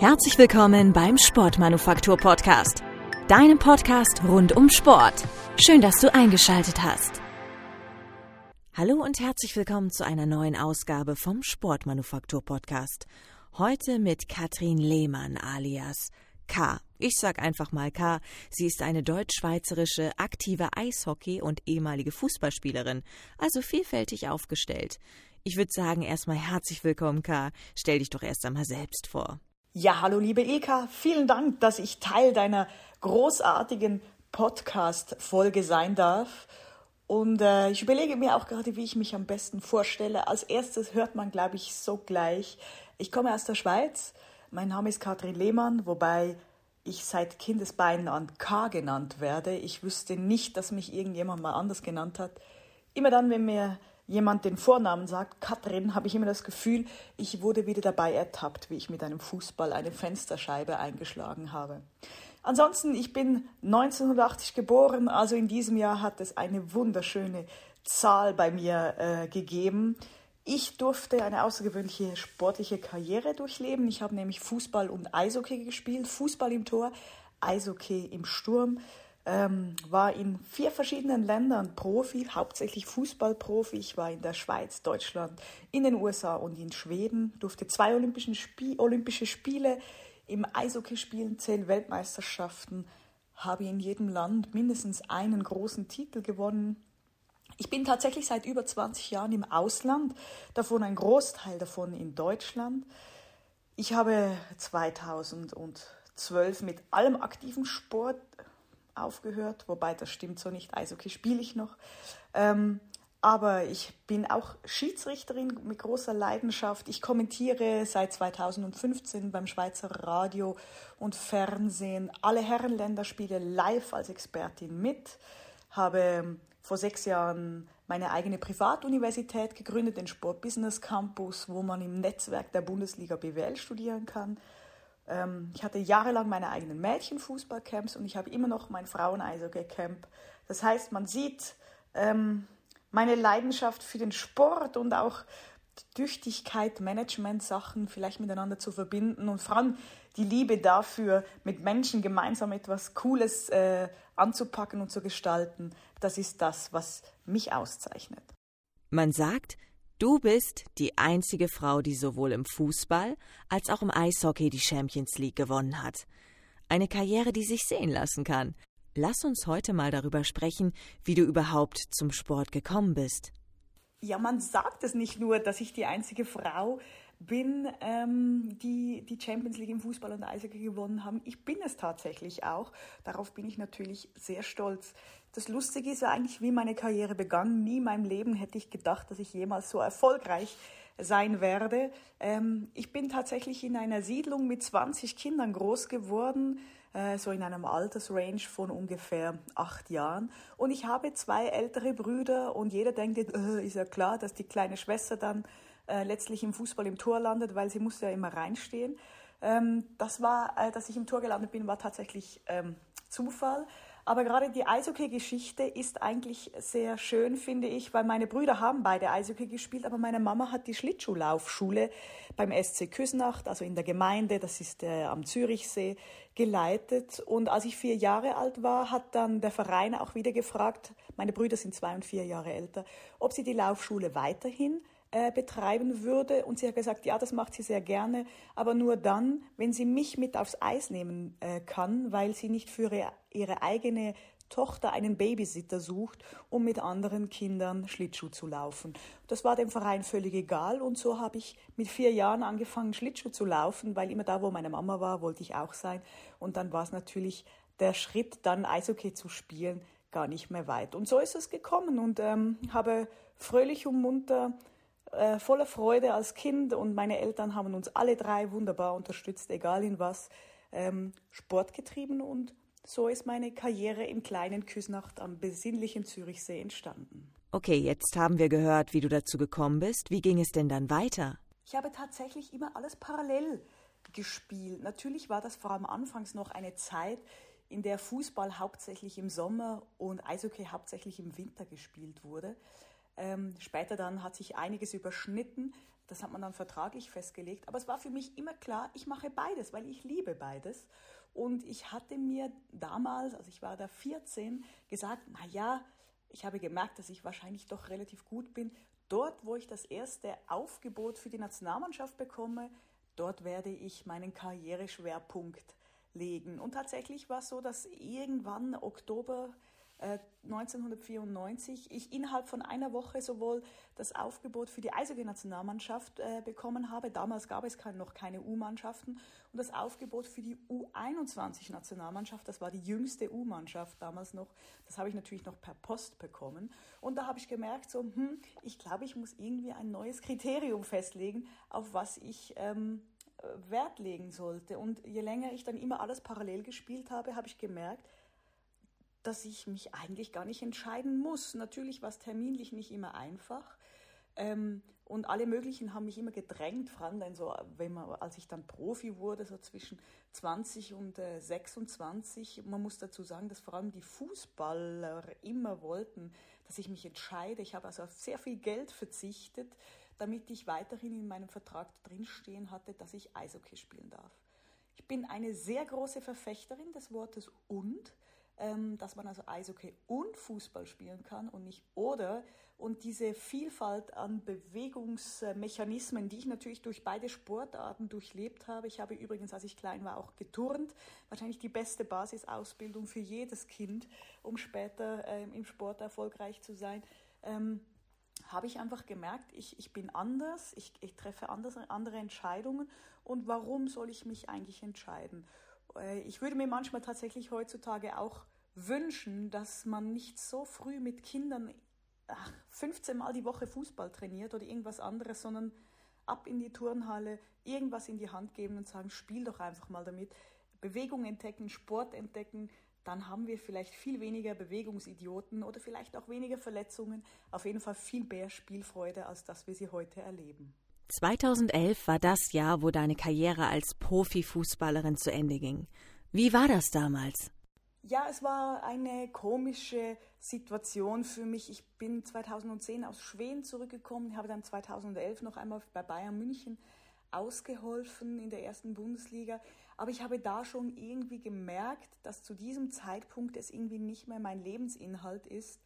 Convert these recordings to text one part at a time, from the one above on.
Herzlich willkommen beim Sportmanufaktur Podcast, deinem Podcast rund um Sport. Schön, dass du eingeschaltet hast. Hallo und herzlich willkommen zu einer neuen Ausgabe vom Sportmanufaktur Podcast. Heute mit Katrin Lehmann alias K. Ich sag einfach mal K. Sie ist eine deutsch-schweizerische aktive Eishockey- und ehemalige Fußballspielerin, also vielfältig aufgestellt. Ich würde sagen, erstmal herzlich willkommen, K. Stell dich doch erst einmal selbst vor. Ja, hallo liebe Ilka, vielen Dank, dass ich Teil deiner großartigen Podcast-Folge sein darf. Und äh, ich überlege mir auch gerade, wie ich mich am besten vorstelle. Als erstes hört man, glaube ich, so gleich. Ich komme aus der Schweiz. Mein Name ist Katrin Lehmann, wobei ich seit Kindesbeinen an K genannt werde. Ich wüsste nicht, dass mich irgendjemand mal anders genannt hat. Immer dann, wenn mir jemand den Vornamen sagt, Katrin, habe ich immer das Gefühl, ich wurde wieder dabei ertappt, wie ich mit einem Fußball eine Fensterscheibe eingeschlagen habe. Ansonsten, ich bin 1980 geboren, also in diesem Jahr hat es eine wunderschöne Zahl bei mir äh, gegeben. Ich durfte eine außergewöhnliche sportliche Karriere durchleben. Ich habe nämlich Fußball und Eishockey gespielt, Fußball im Tor, Eishockey im Sturm ähm, war in vier verschiedenen Ländern Profi, hauptsächlich Fußballprofi. Ich war in der Schweiz, Deutschland, in den USA und in Schweden, durfte zwei Olympischen Spie Olympische Spiele im Eishockey spielen, zehn Weltmeisterschaften, habe in jedem Land mindestens einen großen Titel gewonnen. Ich bin tatsächlich seit über 20 Jahren im Ausland, davon ein Großteil davon in Deutschland. Ich habe 2012 mit allem aktiven Sport aufgehört, wobei das stimmt so nicht. Eishockey spiele ich noch. Ähm, aber ich bin auch Schiedsrichterin mit großer Leidenschaft. Ich kommentiere seit 2015 beim Schweizer Radio und Fernsehen alle Herrenländerspiele live als Expertin mit. Habe vor sechs Jahren meine eigene Privatuniversität gegründet, den Sport Business Campus, wo man im Netzwerk der Bundesliga BWL studieren kann. Ähm, ich hatte jahrelang meine eigenen Mädchenfußballcamps und ich habe immer noch mein Frauen-Eishockey-Camp. Das heißt, man sieht ähm, meine Leidenschaft für den Sport und auch die Tüchtigkeit, Management-Sachen vielleicht miteinander zu verbinden und vor allem die Liebe dafür, mit Menschen gemeinsam etwas Cooles äh, anzupacken und zu gestalten. Das ist das, was mich auszeichnet. Man sagt, Du bist die einzige Frau, die sowohl im Fußball als auch im Eishockey die Champions League gewonnen hat. Eine Karriere, die sich sehen lassen kann. Lass uns heute mal darüber sprechen, wie du überhaupt zum Sport gekommen bist. Ja, man sagt es nicht nur, dass ich die einzige Frau bin, ähm, die die Champions League im Fußball und Eishockey gewonnen haben. Ich bin es tatsächlich auch. Darauf bin ich natürlich sehr stolz. Das Lustige ist ja eigentlich, wie meine Karriere begann. Nie in meinem Leben hätte ich gedacht, dass ich jemals so erfolgreich sein werde. Ähm, ich bin tatsächlich in einer Siedlung mit 20 Kindern groß geworden, äh, so in einem Altersrange von ungefähr acht Jahren. Und ich habe zwei ältere Brüder und jeder denkt, äh, ist ja klar, dass die kleine Schwester dann äh, letztlich im Fußball im Tor landet, weil sie musste ja immer reinstehen. Ähm, das war, dass ich im Tor gelandet bin, war tatsächlich ähm, Zufall. Aber gerade die Eishockey-Geschichte ist eigentlich sehr schön, finde ich, weil meine Brüder haben beide Eishockey gespielt, aber meine Mama hat die Schlittschuhlaufschule beim SC Küsnacht, also in der Gemeinde, das ist äh, am Zürichsee, geleitet. Und als ich vier Jahre alt war, hat dann der Verein auch wieder gefragt, meine Brüder sind zwei und vier Jahre älter, ob sie die Laufschule weiterhin äh, betreiben würde. Und sie hat gesagt, ja, das macht sie sehr gerne, aber nur dann, wenn sie mich mit aufs Eis nehmen äh, kann, weil sie nicht für ihre, ihre eigene Tochter einen Babysitter sucht, um mit anderen Kindern Schlittschuh zu laufen. Das war dem Verein völlig egal und so habe ich mit vier Jahren angefangen, Schlittschuh zu laufen, weil immer da, wo meine Mama war, wollte ich auch sein. Und dann war es natürlich der Schritt, dann Eishockey zu spielen, gar nicht mehr weit. Und so ist es gekommen und ähm, habe fröhlich und munter äh, voller Freude als Kind und meine Eltern haben uns alle drei wunderbar unterstützt, egal in was, ähm, Sport getrieben und so ist meine Karriere im kleinen Küsnacht am besinnlichen Zürichsee entstanden. Okay, jetzt haben wir gehört, wie du dazu gekommen bist. Wie ging es denn dann weiter? Ich habe tatsächlich immer alles parallel gespielt. Natürlich war das vor allem anfangs noch eine Zeit, in der Fußball hauptsächlich im Sommer und Eishockey hauptsächlich im Winter gespielt wurde. Ähm, später dann hat sich einiges überschnitten. Das hat man dann vertraglich festgelegt. Aber es war für mich immer klar, ich mache beides, weil ich liebe beides. Und ich hatte mir damals, also ich war da 14, gesagt, na ja, ich habe gemerkt, dass ich wahrscheinlich doch relativ gut bin. Dort, wo ich das erste Aufgebot für die Nationalmannschaft bekomme, dort werde ich meinen Karriereschwerpunkt legen. Und tatsächlich war es so, dass irgendwann Oktober 1994 äh, ich innerhalb von einer Woche sowohl das Aufgebot für die Eishockey-Nationalmannschaft äh, bekommen habe, damals gab es noch keine U-Mannschaften, und das Aufgebot für die U21-Nationalmannschaft, das war die jüngste U-Mannschaft damals noch, das habe ich natürlich noch per Post bekommen. Und da habe ich gemerkt, so, hm, ich glaube, ich muss irgendwie ein neues Kriterium festlegen, auf was ich ähm, Wert legen sollte. Und je länger ich dann immer alles parallel gespielt habe, habe ich gemerkt, dass ich mich eigentlich gar nicht entscheiden muss. Natürlich war es terminlich nicht immer einfach. Ähm, und alle möglichen haben mich immer gedrängt, vor allem so, wenn man, als ich dann Profi wurde, so zwischen 20 und äh, 26. Man muss dazu sagen, dass vor allem die Fußballer immer wollten, dass ich mich entscheide. Ich habe also auf sehr viel Geld verzichtet, damit ich weiterhin in meinem Vertrag drinstehen hatte, dass ich Eishockey spielen darf. Ich bin eine sehr große Verfechterin des Wortes und dass man also Eishockey und Fußball spielen kann und nicht oder. Und diese Vielfalt an Bewegungsmechanismen, die ich natürlich durch beide Sportarten durchlebt habe. Ich habe übrigens, als ich klein war, auch geturnt. Wahrscheinlich die beste Basisausbildung für jedes Kind, um später ähm, im Sport erfolgreich zu sein. Ähm, habe ich einfach gemerkt, ich, ich bin anders, ich, ich treffe andere, andere Entscheidungen und warum soll ich mich eigentlich entscheiden? Äh, ich würde mir manchmal tatsächlich heutzutage auch wünschen, dass man nicht so früh mit Kindern ach, 15 Mal die Woche Fußball trainiert oder irgendwas anderes, sondern ab in die Turnhalle, irgendwas in die Hand geben und sagen, spiel doch einfach mal damit. Bewegung entdecken, Sport entdecken, dann haben wir vielleicht viel weniger Bewegungsidioten oder vielleicht auch weniger Verletzungen, auf jeden Fall viel mehr Spielfreude, als dass wir sie heute erleben. 2011 war das Jahr, wo deine Karriere als Profifußballerin zu Ende ging. Wie war das damals? Ja, es war eine komische Situation für mich. Ich bin 2010 aus Schweden zurückgekommen, habe dann 2011 noch einmal bei Bayern München ausgeholfen in der ersten Bundesliga. Aber ich habe da schon irgendwie gemerkt, dass zu diesem Zeitpunkt es irgendwie nicht mehr mein Lebensinhalt ist,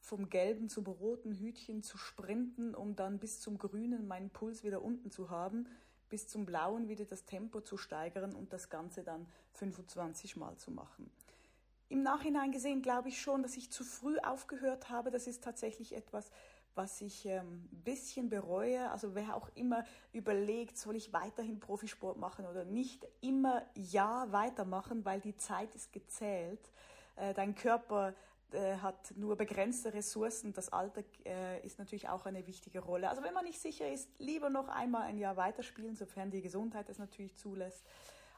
vom gelben zum roten Hütchen zu sprinten, um dann bis zum grünen meinen Puls wieder unten zu haben, bis zum blauen wieder das Tempo zu steigern und das Ganze dann 25 Mal zu machen. Im Nachhinein gesehen glaube ich schon, dass ich zu früh aufgehört habe. Das ist tatsächlich etwas, was ich ähm, ein bisschen bereue. Also wer auch immer überlegt, soll ich weiterhin Profisport machen oder nicht, immer ja weitermachen, weil die Zeit ist gezählt. Äh, dein Körper hat nur begrenzte Ressourcen. Das Alter äh, ist natürlich auch eine wichtige Rolle. Also wenn man nicht sicher ist, lieber noch einmal ein Jahr weiterspielen, sofern die Gesundheit es natürlich zulässt.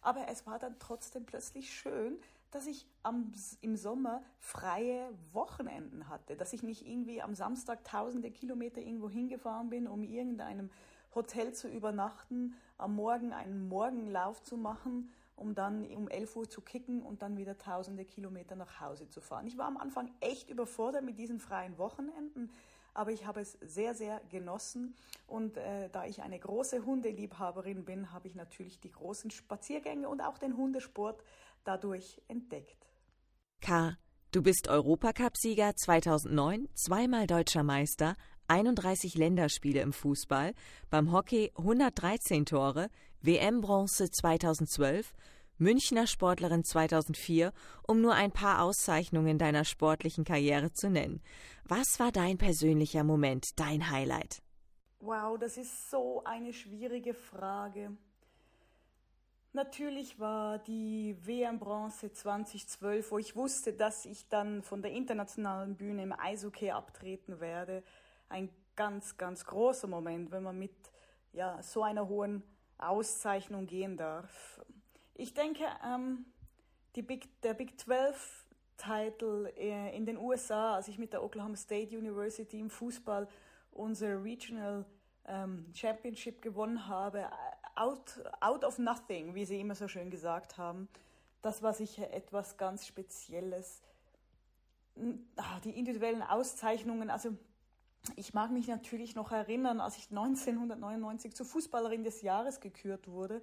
Aber es war dann trotzdem plötzlich schön, dass ich am, im Sommer freie Wochenenden hatte, dass ich nicht irgendwie am Samstag tausende Kilometer irgendwo hingefahren bin, um irgendeinem Hotel zu übernachten, am Morgen einen Morgenlauf zu machen um dann um 11 Uhr zu kicken und dann wieder tausende Kilometer nach Hause zu fahren. Ich war am Anfang echt überfordert mit diesen freien Wochenenden, aber ich habe es sehr, sehr genossen. Und äh, da ich eine große Hundeliebhaberin bin, habe ich natürlich die großen Spaziergänge und auch den Hundesport dadurch entdeckt. K. Du bist Europacup-Sieger 2009, zweimal deutscher Meister, 31 Länderspiele im Fußball, beim Hockey 113 Tore, WM-Bronze 2012, Münchner Sportlerin 2004, um nur ein paar Auszeichnungen deiner sportlichen Karriere zu nennen. Was war dein persönlicher Moment, dein Highlight? Wow, das ist so eine schwierige Frage. Natürlich war die WM-Bronze 2012, wo ich wusste, dass ich dann von der internationalen Bühne im Eishockey abtreten werde, ein ganz, ganz großer Moment, wenn man mit ja, so einer hohen Auszeichnung gehen darf. Ich denke, ähm, Big, der Big 12 Title äh, in den USA, als ich mit der Oklahoma State University im Fußball unsere Regional ähm, Championship gewonnen habe, out, out of nothing, wie sie immer so schön gesagt haben, das war sicher etwas ganz Spezielles. Ah, die individuellen Auszeichnungen, also ich mag mich natürlich noch erinnern, als ich 1999 zur Fußballerin des Jahres gekürt wurde.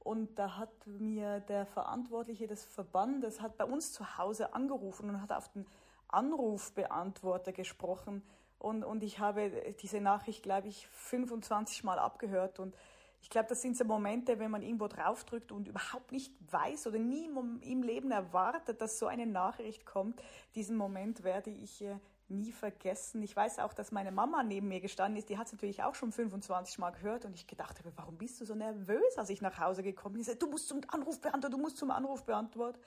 Und da hat mir der Verantwortliche des Verbandes hat bei uns zu Hause angerufen und hat auf den Anrufbeantworter gesprochen. Und, und ich habe diese Nachricht, glaube ich, 25 Mal abgehört. Und ich glaube, das sind so Momente, wenn man irgendwo draufdrückt und überhaupt nicht weiß oder nie im Leben erwartet, dass so eine Nachricht kommt. Diesen Moment werde ich äh, nie vergessen. Ich weiß auch, dass meine Mama neben mir gestanden ist. Die hat es natürlich auch schon 25 Mal gehört und ich gedacht habe, warum bist du so nervös, als ich nach Hause gekommen bin? Sie sagt, du musst zum Anrufbeantworter, du musst zum Anrufbeantworter.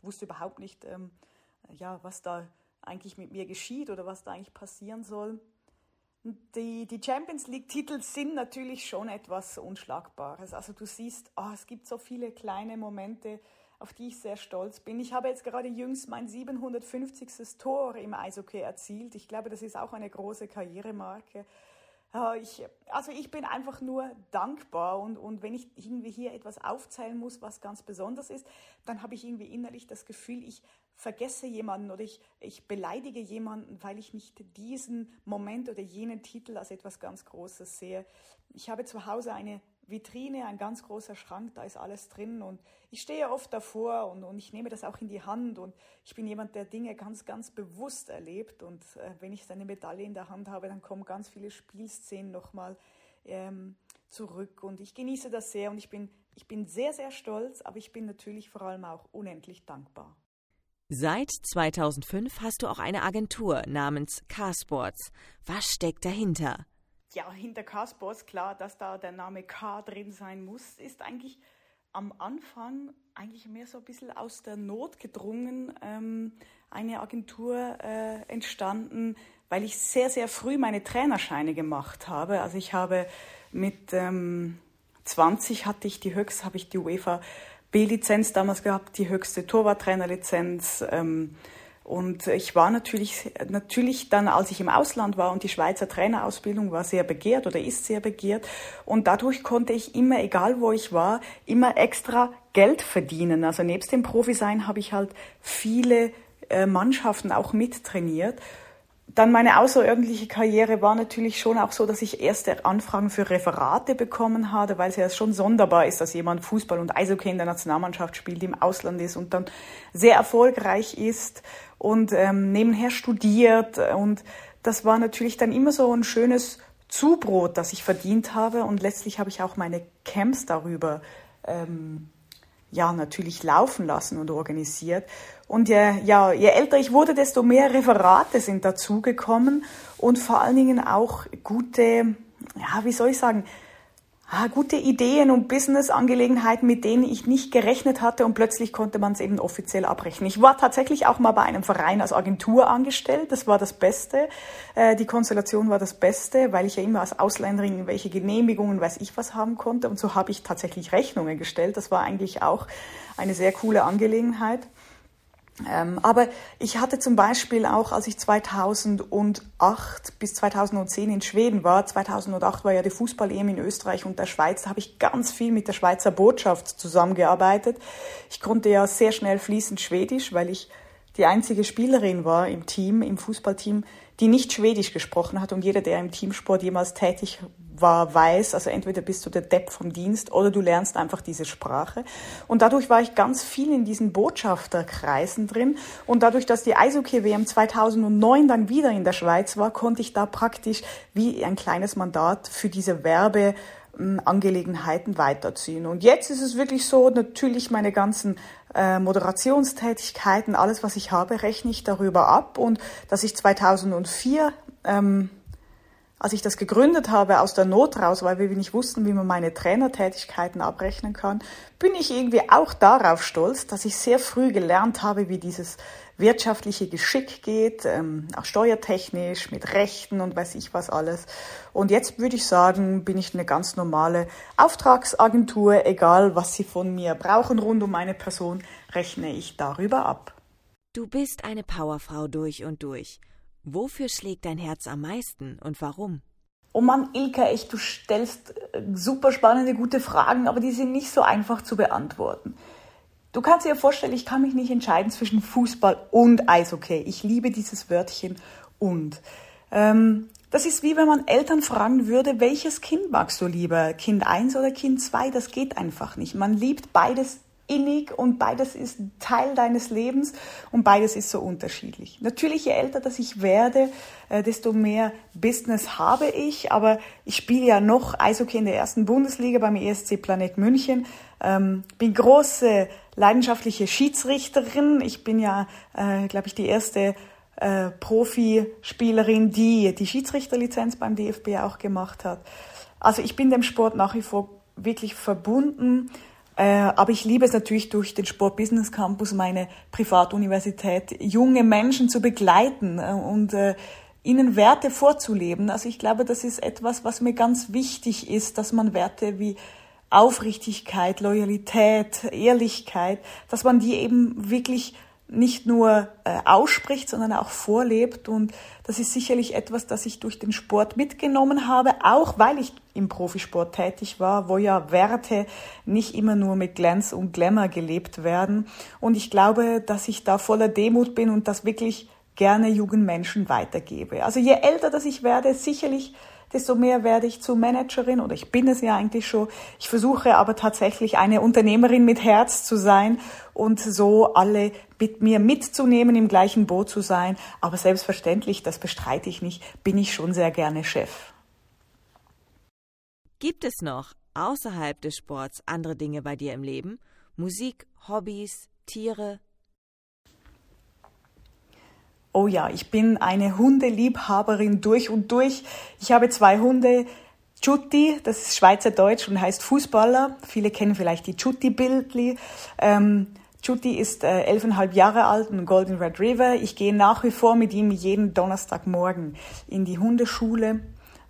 Du wusste überhaupt nicht, ähm, ja, was da eigentlich mit mir geschieht oder was da eigentlich passieren soll. Die, die Champions League-Titel sind natürlich schon etwas Unschlagbares. Also du siehst, oh, es gibt so viele kleine Momente, auf die ich sehr stolz bin. Ich habe jetzt gerade jüngst mein 750. Tor im Eishockey erzielt. Ich glaube, das ist auch eine große Karrieremarke. Ich, also ich bin einfach nur dankbar und, und wenn ich irgendwie hier etwas aufzählen muss, was ganz besonders ist, dann habe ich irgendwie innerlich das Gefühl, ich vergesse jemanden oder ich, ich beleidige jemanden, weil ich nicht diesen Moment oder jenen Titel als etwas ganz Großes sehe. Ich habe zu Hause eine Vitrine, ein ganz großer Schrank, da ist alles drin und ich stehe oft davor und, und ich nehme das auch in die Hand und ich bin jemand, der Dinge ganz, ganz bewusst erlebt und äh, wenn ich seine Medaille in der Hand habe, dann kommen ganz viele Spielszenen nochmal ähm, zurück und ich genieße das sehr und ich bin, ich bin sehr, sehr stolz, aber ich bin natürlich vor allem auch unendlich dankbar. Seit 2005 hast du auch eine Agentur namens Carsports. Was steckt dahinter? Ja, hinter K-Sports, klar, dass da der Name K drin sein muss, ist eigentlich am Anfang eigentlich mehr so ein bisschen aus der Not gedrungen, ähm, eine Agentur äh, entstanden, weil ich sehr, sehr früh meine Trainerscheine gemacht habe. Also ich habe mit ähm, 20 hatte ich die höchste, habe ich die UEFA B-Lizenz damals gehabt, die höchste Torwarttrainerlizenz. Ähm, und ich war natürlich, natürlich dann, als ich im Ausland war und die Schweizer Trainerausbildung war sehr begehrt oder ist sehr begehrt. Und dadurch konnte ich immer, egal wo ich war, immer extra Geld verdienen. Also nebst dem Profi-Sein habe ich halt viele äh, Mannschaften auch mittrainiert. Dann meine außerordentliche Karriere war natürlich schon auch so, dass ich erste Anfragen für Referate bekommen habe, weil es ja schon sonderbar ist, dass jemand Fußball und Eishockey in der Nationalmannschaft spielt, im Ausland ist und dann sehr erfolgreich ist und ähm, nebenher studiert. Und das war natürlich dann immer so ein schönes Zubrot, das ich verdient habe. Und letztlich habe ich auch meine Camps darüber ähm, ja natürlich laufen lassen und organisiert. Und je, ja, je älter ich wurde, desto mehr Referate sind dazugekommen und vor allen Dingen auch gute, ja, wie soll ich sagen, ah, gute Ideen und Business-Angelegenheiten, mit denen ich nicht gerechnet hatte und plötzlich konnte man es eben offiziell abrechnen. Ich war tatsächlich auch mal bei einem Verein als Agentur angestellt, das war das Beste. Äh, die Konstellation war das Beste, weil ich ja immer als Ausländerin welche Genehmigungen, weiß ich was haben konnte und so habe ich tatsächlich Rechnungen gestellt. Das war eigentlich auch eine sehr coole Angelegenheit. Ähm, aber ich hatte zum Beispiel auch, als ich 2008 bis 2010 in Schweden war, 2008 war ja die Fußball-EM in Österreich und der Schweiz, da habe ich ganz viel mit der Schweizer Botschaft zusammengearbeitet. Ich konnte ja sehr schnell fließend Schwedisch, weil ich die einzige Spielerin war im Team, im Fußballteam, die nicht Schwedisch gesprochen hat. Und jeder, der im Teamsport jemals tätig war, weiß, also entweder bist du der Depp vom Dienst oder du lernst einfach diese Sprache. Und dadurch war ich ganz viel in diesen Botschafterkreisen drin. Und dadurch, dass die Eishockey-WM 2009 dann wieder in der Schweiz war, konnte ich da praktisch wie ein kleines Mandat für diese Werbe Angelegenheiten weiterziehen. Und jetzt ist es wirklich so, natürlich meine ganzen äh, Moderationstätigkeiten, alles, was ich habe, rechne ich darüber ab. Und dass ich 2004, ähm, als ich das gegründet habe, aus der Not raus, weil wir nicht wussten, wie man meine Trainertätigkeiten abrechnen kann, bin ich irgendwie auch darauf stolz, dass ich sehr früh gelernt habe, wie dieses wirtschaftliche Geschick geht, ähm, auch steuertechnisch, mit Rechten und weiß ich was alles. Und jetzt würde ich sagen, bin ich eine ganz normale Auftragsagentur, egal was Sie von mir brauchen rund um meine Person, rechne ich darüber ab. Du bist eine Powerfrau durch und durch. Wofür schlägt dein Herz am meisten und warum? Oh Mann, Ilka, echt, du stellst äh, super spannende, gute Fragen, aber die sind nicht so einfach zu beantworten. Du kannst dir vorstellen, ich kann mich nicht entscheiden zwischen Fußball und Eishockey. Ich liebe dieses Wörtchen und. Ähm, Das ist wie wenn man Eltern fragen würde, welches Kind magst du lieber? Kind 1 oder Kind 2? Das geht einfach nicht. Man liebt beides innig und beides ist Teil deines Lebens und beides ist so unterschiedlich. Natürlich, je älter dass ich werde, äh, desto mehr Business habe ich, aber ich spiele ja noch Eishockey in der ersten Bundesliga beim ESC Planet München, ähm, bin große leidenschaftliche Schiedsrichterin. Ich bin ja, äh, glaube ich, die erste äh, Profispielerin, die die Schiedsrichterlizenz beim DFB auch gemacht hat. Also ich bin dem Sport nach wie vor wirklich verbunden. Äh, aber ich liebe es natürlich durch den Sport Business Campus, meine Privatuniversität, junge Menschen zu begleiten äh, und äh, ihnen Werte vorzuleben. Also ich glaube, das ist etwas, was mir ganz wichtig ist, dass man Werte wie Aufrichtigkeit, Loyalität, Ehrlichkeit, dass man die eben wirklich nicht nur äh, ausspricht, sondern auch vorlebt. Und das ist sicherlich etwas, das ich durch den Sport mitgenommen habe, auch weil ich im Profisport tätig war, wo ja Werte nicht immer nur mit Glanz und Glamour gelebt werden. Und ich glaube, dass ich da voller Demut bin und das wirklich gerne jungen Menschen weitergebe. Also je älter dass ich werde, sicherlich desto mehr werde ich zur Managerin oder ich bin es ja eigentlich schon. Ich versuche aber tatsächlich eine Unternehmerin mit Herz zu sein und so alle mit mir mitzunehmen, im gleichen Boot zu sein. Aber selbstverständlich, das bestreite ich nicht, bin ich schon sehr gerne Chef. Gibt es noch außerhalb des Sports andere Dinge bei dir im Leben? Musik, Hobbys, Tiere, Oh ja, ich bin eine Hundeliebhaberin durch und durch. Ich habe zwei Hunde. Chutti, das ist Schweizerdeutsch und heißt Fußballer. Viele kennen vielleicht die Chutti-Bildli. Ähm, Chutti ist äh, elfeinhalb Jahre alt und Golden Red River. Ich gehe nach wie vor mit ihm jeden Donnerstagmorgen in die Hundeschule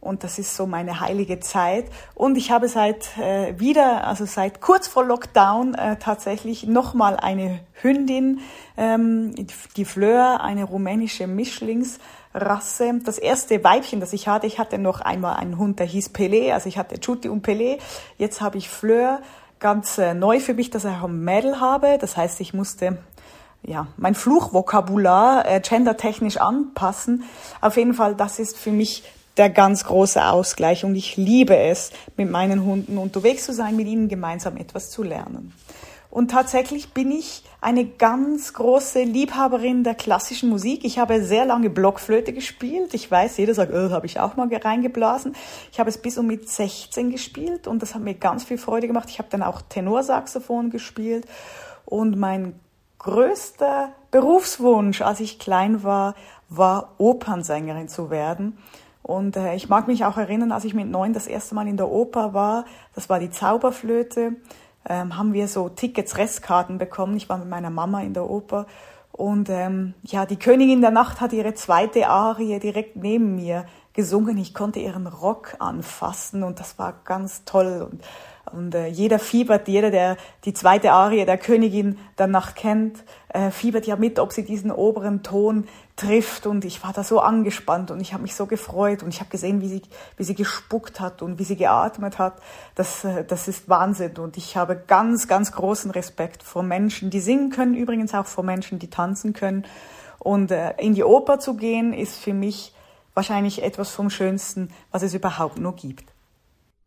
und das ist so meine heilige Zeit. Und ich habe seit äh, wieder, also seit kurz vor Lockdown äh, tatsächlich nochmal eine Hündin, ähm, die Fleur, eine rumänische Mischlingsrasse. Das erste Weibchen, das ich hatte, ich hatte noch einmal einen Hund, der hieß Pelé, also ich hatte Chuti und Pelé. Jetzt habe ich Fleur, ganz äh, neu für mich, dass ich auch ein Mädel habe. Das heißt, ich musste ja, mein Fluchvokabular äh, gendertechnisch anpassen. Auf jeden Fall, das ist für mich der ganz große Ausgleich und ich liebe es, mit meinen Hunden unterwegs zu sein, mit ihnen gemeinsam etwas zu lernen. Und tatsächlich bin ich eine ganz große Liebhaberin der klassischen Musik. Ich habe sehr lange Blockflöte gespielt. Ich weiß, jeder sagt, oh, habe ich auch mal reingeblasen. Ich habe es bis um mit 16 gespielt und das hat mir ganz viel Freude gemacht. Ich habe dann auch Tenorsaxophon gespielt und mein größter Berufswunsch, als ich klein war, war Opernsängerin zu werden. Und äh, ich mag mich auch erinnern, als ich mit neun das erste Mal in der Oper war, das war die Zauberflöte, ähm, haben wir so Tickets, Restkarten bekommen. Ich war mit meiner Mama in der Oper. Und ähm, ja, die Königin der Nacht hat ihre zweite Arie direkt neben mir gesungen. Ich konnte ihren Rock anfassen und das war ganz toll. Und, und äh, jeder fiebert, jeder, der die zweite Arie der Königin der Nacht kennt, äh, fiebert ja mit, ob sie diesen oberen Ton trifft und ich war da so angespannt und ich habe mich so gefreut und ich habe gesehen, wie sie, wie sie gespuckt hat und wie sie geatmet hat. Das, äh, das ist Wahnsinn und ich habe ganz, ganz großen Respekt vor Menschen, die singen können, übrigens auch vor Menschen, die tanzen können. Und äh, in die Oper zu gehen, ist für mich wahrscheinlich etwas vom Schönsten, was es überhaupt nur gibt.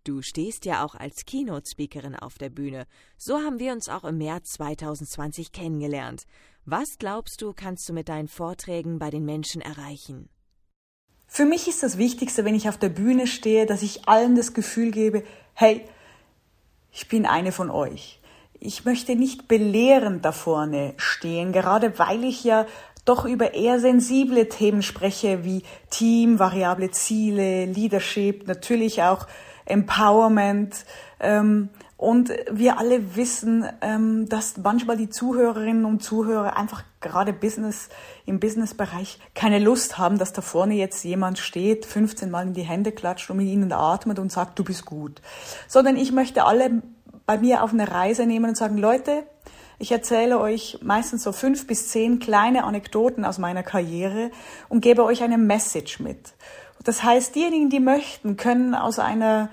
Du stehst ja auch als Keynote-Speakerin auf der Bühne. So haben wir uns auch im März 2020 kennengelernt. Was glaubst du, kannst du mit deinen Vorträgen bei den Menschen erreichen? Für mich ist das Wichtigste, wenn ich auf der Bühne stehe, dass ich allen das Gefühl gebe, hey, ich bin eine von euch. Ich möchte nicht belehrend da vorne stehen, gerade weil ich ja doch über eher sensible Themen spreche, wie Team, variable Ziele, Leadership, natürlich auch Empowerment. Ähm, und wir alle wissen, ähm, dass manchmal die Zuhörerinnen und Zuhörer einfach gerade Business im Businessbereich keine Lust haben, dass da vorne jetzt jemand steht, 15 Mal in die Hände klatscht und mit ihnen atmet und sagt, du bist gut. Sondern ich möchte alle bei mir auf eine Reise nehmen und sagen, Leute, ich erzähle euch meistens so fünf bis zehn kleine Anekdoten aus meiner Karriere und gebe euch eine Message mit. Das heißt, diejenigen, die möchten, können aus einer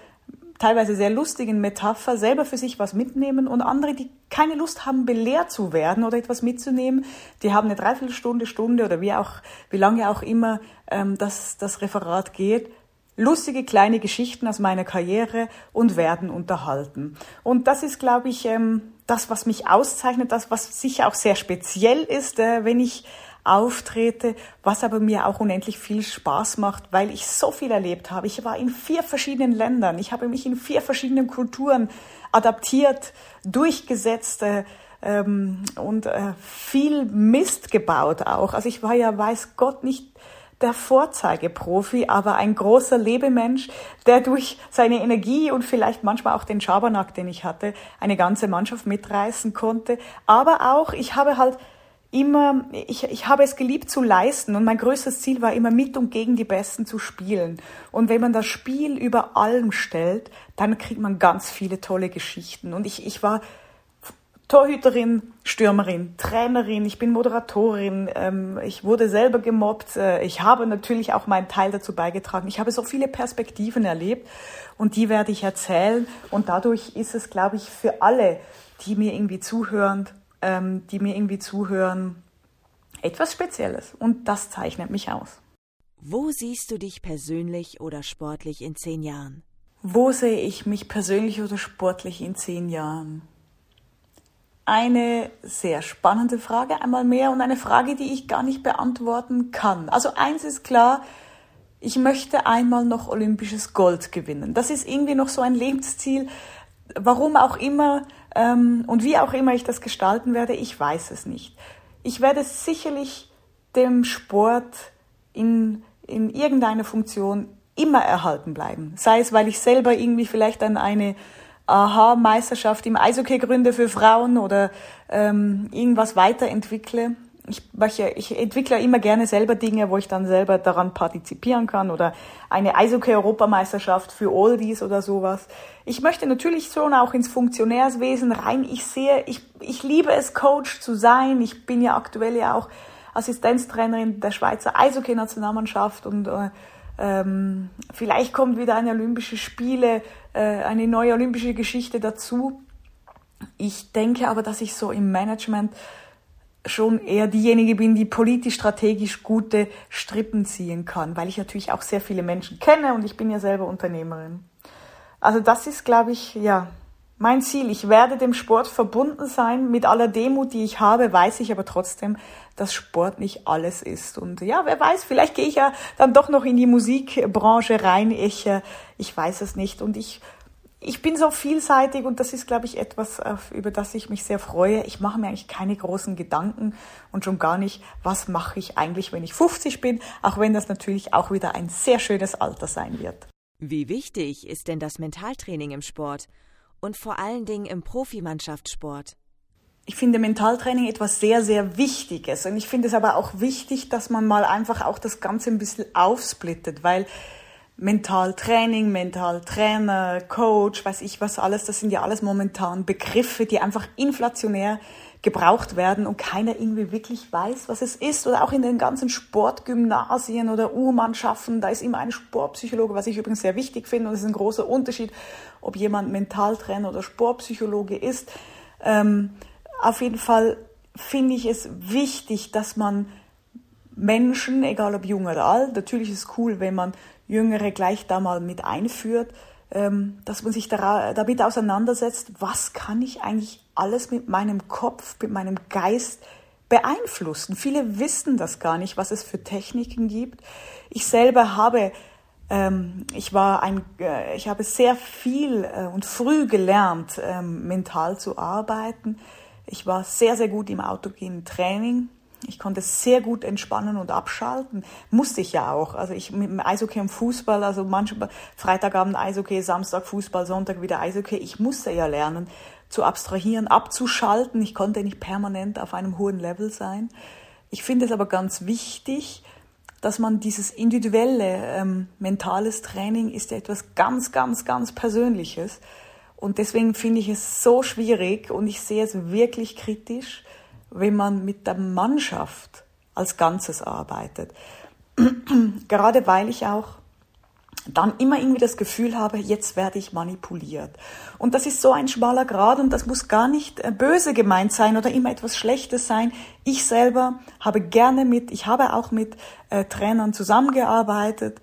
teilweise sehr lustigen Metapher selber für sich was mitnehmen und andere, die keine Lust haben, belehrt zu werden oder etwas mitzunehmen, die haben eine Dreiviertelstunde, Stunde oder wie auch, wie lange auch immer ähm, das, das Referat geht, lustige kleine Geschichten aus meiner Karriere und werden unterhalten. Und das ist, glaube ich, ähm, das, was mich auszeichnet, das, was sicher auch sehr speziell ist, äh, wenn ich auftrete, was aber mir auch unendlich viel Spaß macht, weil ich so viel erlebt habe. Ich war in vier verschiedenen Ländern, ich habe mich in vier verschiedenen Kulturen adaptiert, durchgesetzt äh, ähm, und äh, viel Mist gebaut auch. Also ich war ja, weiß Gott, nicht der Vorzeigeprofi, aber ein großer Lebemensch, der durch seine Energie und vielleicht manchmal auch den Schabernack, den ich hatte, eine ganze Mannschaft mitreißen konnte. Aber auch, ich habe halt immer, ich, ich habe es geliebt zu leisten und mein größtes Ziel war immer mit und gegen die Besten zu spielen. Und wenn man das Spiel über allem stellt, dann kriegt man ganz viele tolle Geschichten. Und ich, ich war Torhüterin, Stürmerin, Trainerin, ich bin Moderatorin, ähm, ich wurde selber gemobbt, äh, ich habe natürlich auch meinen Teil dazu beigetragen. Ich habe so viele Perspektiven erlebt und die werde ich erzählen und dadurch ist es, glaube ich, für alle, die mir irgendwie zuhören, ähm, die mir irgendwie zuhören, etwas Spezielles. Und das zeichnet mich aus. Wo siehst du dich persönlich oder sportlich in zehn Jahren? Wo sehe ich mich persönlich oder sportlich in zehn Jahren? Eine sehr spannende Frage einmal mehr und eine Frage, die ich gar nicht beantworten kann. Also eins ist klar, ich möchte einmal noch olympisches Gold gewinnen. Das ist irgendwie noch so ein Lebensziel. Warum auch immer und wie auch immer ich das gestalten werde, ich weiß es nicht. Ich werde sicherlich dem Sport in, in irgendeiner Funktion immer erhalten bleiben. Sei es, weil ich selber irgendwie vielleicht dann eine Aha-Meisterschaft im Eishockey gründe für Frauen oder ähm, irgendwas weiterentwickle ich, mache, ich entwickle immer gerne selber Dinge, wo ich dann selber daran partizipieren kann oder eine Eishockey-Europameisterschaft für Oldies oder sowas. Ich möchte natürlich schon auch ins Funktionärswesen rein. Ich sehe, ich, ich liebe es, Coach zu sein. Ich bin ja aktuell ja auch Assistenztrainerin der Schweizer Eishockey-Nationalmannschaft und äh, ähm, vielleicht kommt wieder eine Olympische Spiele, äh, eine neue olympische Geschichte dazu. Ich denke aber, dass ich so im Management schon eher diejenige bin, die politisch strategisch gute Strippen ziehen kann, weil ich natürlich auch sehr viele Menschen kenne und ich bin ja selber Unternehmerin. Also das ist, glaube ich, ja, mein Ziel. Ich werde dem Sport verbunden sein. Mit aller Demut, die ich habe, weiß ich aber trotzdem, dass Sport nicht alles ist. Und ja, wer weiß, vielleicht gehe ich ja dann doch noch in die Musikbranche rein. Ich, äh, ich weiß es nicht. Und ich ich bin so vielseitig und das ist, glaube ich, etwas, über das ich mich sehr freue. Ich mache mir eigentlich keine großen Gedanken und schon gar nicht, was mache ich eigentlich, wenn ich 50 bin, auch wenn das natürlich auch wieder ein sehr schönes Alter sein wird. Wie wichtig ist denn das Mentaltraining im Sport und vor allen Dingen im Profimannschaftssport? Ich finde Mentaltraining etwas sehr, sehr Wichtiges und ich finde es aber auch wichtig, dass man mal einfach auch das Ganze ein bisschen aufsplittet, weil Mentaltraining, Mentaltrainer, Coach, weiß ich was alles, das sind ja alles momentan Begriffe, die einfach inflationär gebraucht werden und keiner irgendwie wirklich weiß, was es ist. Oder auch in den ganzen Sportgymnasien oder U-Mannschaften, da ist immer ein Sportpsychologe, was ich übrigens sehr wichtig finde. Und es ist ein großer Unterschied, ob jemand Mentaltrainer oder Sportpsychologe ist. Ähm, auf jeden Fall finde ich es wichtig, dass man Menschen, egal ob jung oder alt, natürlich ist es cool, wenn man Jüngere gleich da mal mit einführt, ähm, dass man sich damit auseinandersetzt, was kann ich eigentlich alles mit meinem Kopf, mit meinem Geist beeinflussen. Viele wissen das gar nicht, was es für Techniken gibt. Ich selber habe ähm, ich war ein, äh, ich habe sehr viel äh, und früh gelernt, ähm, mental zu arbeiten. Ich war sehr, sehr gut im autogenen Training. Ich konnte sehr gut entspannen und abschalten. Musste ich ja auch. Also ich mit dem Eishockey und Fußball, also manchmal Freitagabend Eishockey, Samstag Fußball, Sonntag wieder Eishockey. Ich musste ja lernen zu abstrahieren, abzuschalten. Ich konnte nicht permanent auf einem hohen Level sein. Ich finde es aber ganz wichtig, dass man dieses individuelle ähm, mentales Training ist ja etwas ganz, ganz, ganz Persönliches. Und deswegen finde ich es so schwierig und ich sehe es wirklich kritisch, wenn man mit der Mannschaft als Ganzes arbeitet. Gerade weil ich auch dann immer irgendwie das Gefühl habe, jetzt werde ich manipuliert. Und das ist so ein schmaler Grad und das muss gar nicht äh, böse gemeint sein oder immer etwas Schlechtes sein. Ich selber habe gerne mit, ich habe auch mit äh, Trainern zusammengearbeitet.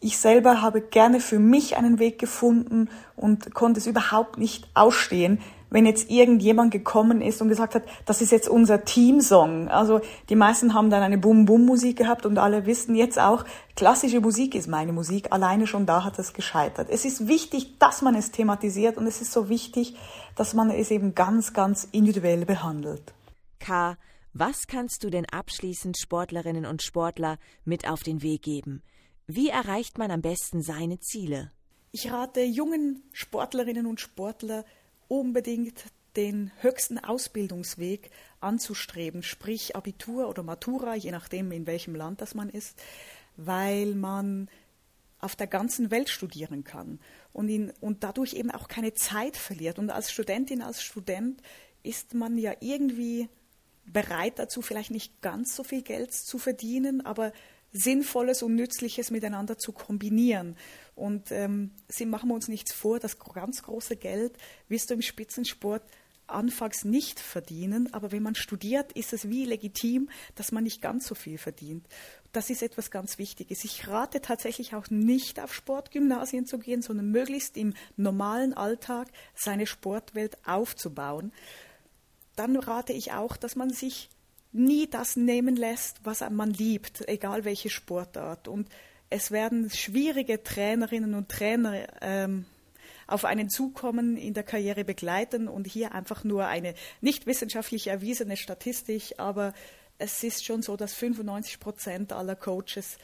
Ich selber habe gerne für mich einen Weg gefunden und konnte es überhaupt nicht ausstehen, wenn jetzt irgendjemand gekommen ist und gesagt hat, das ist jetzt unser Teamsong. Also die meisten haben dann eine Bum-Bum-Musik gehabt und alle wissen jetzt auch, klassische Musik ist meine Musik. Alleine schon da hat es gescheitert. Es ist wichtig, dass man es thematisiert und es ist so wichtig, dass man es eben ganz, ganz individuell behandelt. K. Was kannst du denn abschließend Sportlerinnen und Sportler mit auf den Weg geben? Wie erreicht man am besten seine Ziele? Ich rate jungen Sportlerinnen und Sportler, unbedingt den höchsten Ausbildungsweg anzustreben, sprich Abitur oder Matura, je nachdem, in welchem Land das man ist, weil man auf der ganzen Welt studieren kann und, ihn, und dadurch eben auch keine Zeit verliert. Und als Studentin, als Student ist man ja irgendwie bereit dazu, vielleicht nicht ganz so viel Geld zu verdienen, aber Sinnvolles und Nützliches miteinander zu kombinieren. Und ähm, sie machen uns nichts vor, das ganz große Geld wirst du im Spitzensport anfangs nicht verdienen, aber wenn man studiert, ist es wie legitim, dass man nicht ganz so viel verdient. Das ist etwas ganz Wichtiges. Ich rate tatsächlich auch nicht auf Sportgymnasien zu gehen, sondern möglichst im normalen Alltag seine Sportwelt aufzubauen. Dann rate ich auch, dass man sich nie das nehmen lässt, was man liebt, egal welche Sportart. Und es werden schwierige Trainerinnen und Trainer ähm, auf einen zukommen, in der Karriere begleiten und hier einfach nur eine nicht wissenschaftlich erwiesene Statistik, aber es ist schon so, dass 95 Prozent aller Coaches,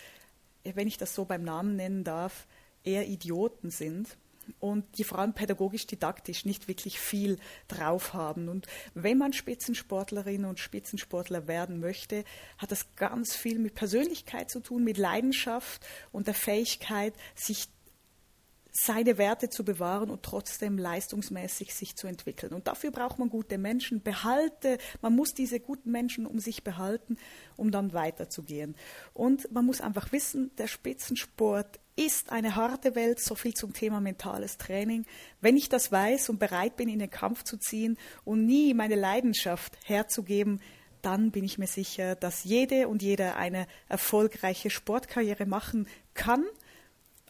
wenn ich das so beim Namen nennen darf, eher Idioten sind und die allem pädagogisch-didaktisch nicht wirklich viel drauf haben. Und wenn man Spitzensportlerin und Spitzensportler werden möchte, hat das ganz viel mit Persönlichkeit zu tun, mit Leidenschaft und der Fähigkeit, sich seine Werte zu bewahren und trotzdem leistungsmäßig sich zu entwickeln. Und dafür braucht man gute Menschen. Behalte, man muss diese guten Menschen um sich behalten, um dann weiterzugehen. Und man muss einfach wissen, der Spitzensport ist eine harte Welt, so viel zum Thema mentales Training. Wenn ich das weiß und bereit bin, in den Kampf zu ziehen und nie meine Leidenschaft herzugeben, dann bin ich mir sicher, dass jede und jeder eine erfolgreiche Sportkarriere machen kann.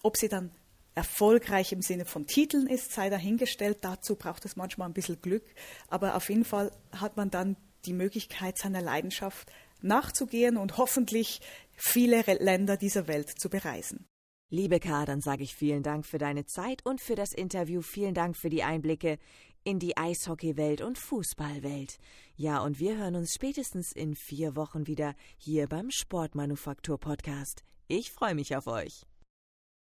Ob sie dann erfolgreich im Sinne von Titeln ist, sei dahingestellt. Dazu braucht es manchmal ein bisschen Glück. Aber auf jeden Fall hat man dann die Möglichkeit, seiner Leidenschaft nachzugehen und hoffentlich viele Länder dieser Welt zu bereisen. Liebe K, dann sage ich vielen Dank für deine Zeit und für das Interview. Vielen Dank für die Einblicke in die Eishockeywelt und Fußballwelt. Ja, und wir hören uns spätestens in vier Wochen wieder hier beim Sportmanufaktur Podcast. Ich freue mich auf euch.